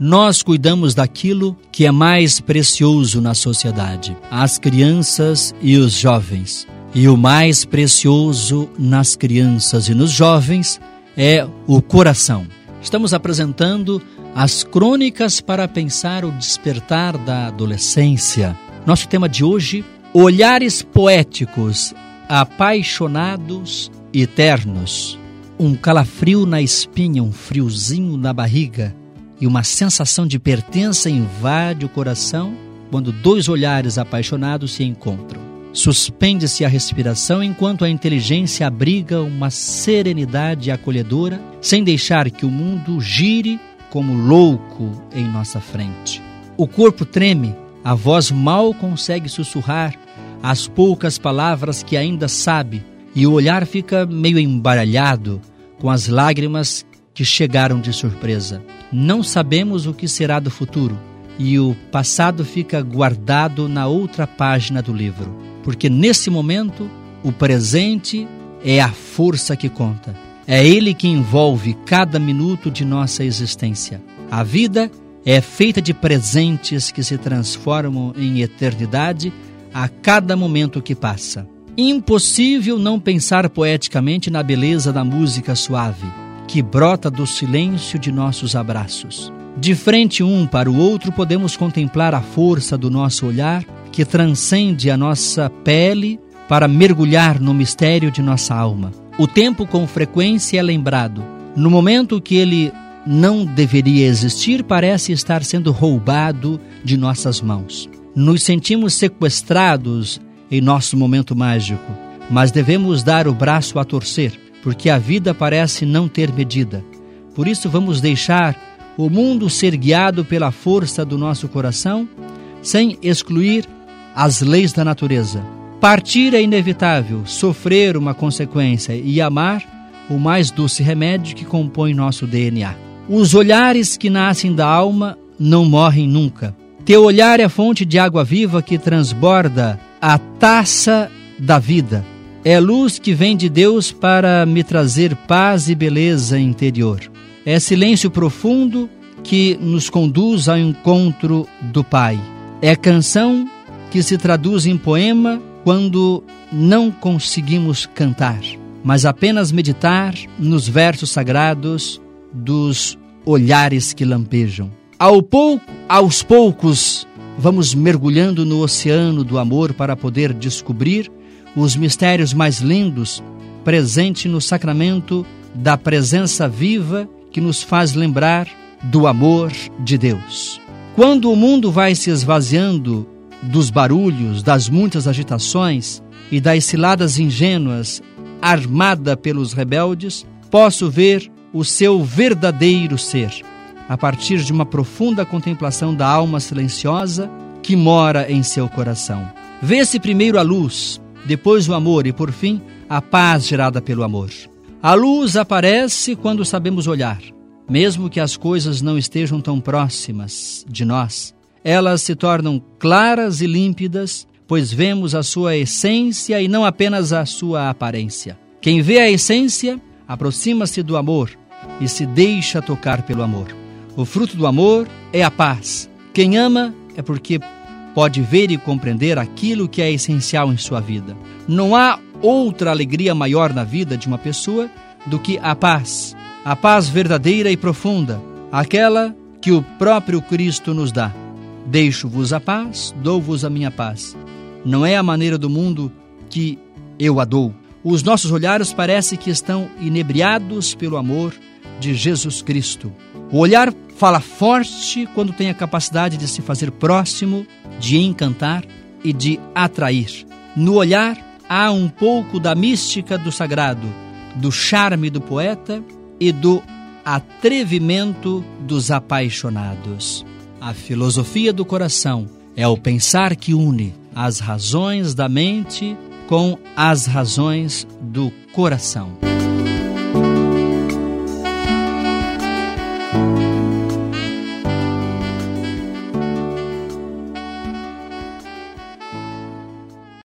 nós cuidamos daquilo que é mais precioso na sociedade: as crianças e os jovens. E o mais precioso nas crianças e nos jovens é o coração. Estamos apresentando as crônicas para pensar o despertar da adolescência. Nosso tema de hoje: olhares poéticos, apaixonados e eternos. Um calafrio na espinha, um friozinho na barriga e uma sensação de pertença invade o coração quando dois olhares apaixonados se encontram. Suspende-se a respiração enquanto a inteligência abriga uma serenidade acolhedora, sem deixar que o mundo gire como louco em nossa frente. O corpo treme, a voz mal consegue sussurrar as poucas palavras que ainda sabe, e o olhar fica meio embaralhado com as lágrimas que chegaram de surpresa. Não sabemos o que será do futuro e o passado fica guardado na outra página do livro, porque nesse momento o presente é a força que conta. É ele que envolve cada minuto de nossa existência. A vida é feita de presentes que se transformam em eternidade a cada momento que passa. Impossível não pensar poeticamente na beleza da música suave que brota do silêncio de nossos abraços. De frente um para o outro, podemos contemplar a força do nosso olhar que transcende a nossa pele para mergulhar no mistério de nossa alma. O tempo com frequência é lembrado. No momento que ele não deveria existir, parece estar sendo roubado de nossas mãos. Nos sentimos sequestrados em nosso momento mágico, mas devemos dar o braço a torcer porque a vida parece não ter medida. Por isso, vamos deixar o mundo ser guiado pela força do nosso coração, sem excluir as leis da natureza. Partir é inevitável, sofrer uma consequência e amar o mais doce remédio que compõe nosso DNA. Os olhares que nascem da alma não morrem nunca. Teu olhar é fonte de água viva que transborda a taça da vida. É luz que vem de Deus para me trazer paz e beleza interior. É silêncio profundo que nos conduz ao encontro do Pai. É canção que se traduz em poema quando não conseguimos cantar, mas apenas meditar nos versos sagrados dos olhares que lampejam. Ao pouco, aos poucos, vamos mergulhando no oceano do amor para poder descobrir os mistérios mais lindos presente no sacramento da presença viva que nos faz lembrar do amor de Deus. Quando o mundo vai se esvaziando dos barulhos, das muitas agitações e das ciladas ingênuas armada pelos rebeldes, posso ver o seu verdadeiro ser, a partir de uma profunda contemplação da alma silenciosa que mora em seu coração. Vê-se primeiro a luz, depois o amor e, por fim, a paz gerada pelo amor. A luz aparece quando sabemos olhar, mesmo que as coisas não estejam tão próximas de nós. Elas se tornam claras e límpidas, pois vemos a sua essência e não apenas a sua aparência. Quem vê a essência aproxima-se do amor e se deixa tocar pelo amor. O fruto do amor é a paz. Quem ama é porque pode ver e compreender aquilo que é essencial em sua vida. Não há outra alegria maior na vida de uma pessoa do que a paz, a paz verdadeira e profunda, aquela que o próprio Cristo nos dá. Deixo-vos a paz, dou-vos a minha paz. Não é a maneira do mundo que eu a dou. Os nossos olhares parece que estão inebriados pelo amor de Jesus Cristo. O olhar fala forte quando tem a capacidade de se fazer próximo, de encantar e de atrair. No olhar há um pouco da mística do sagrado, do charme do poeta e do atrevimento dos apaixonados. A filosofia do coração é o pensar que une as razões da mente com as razões do coração.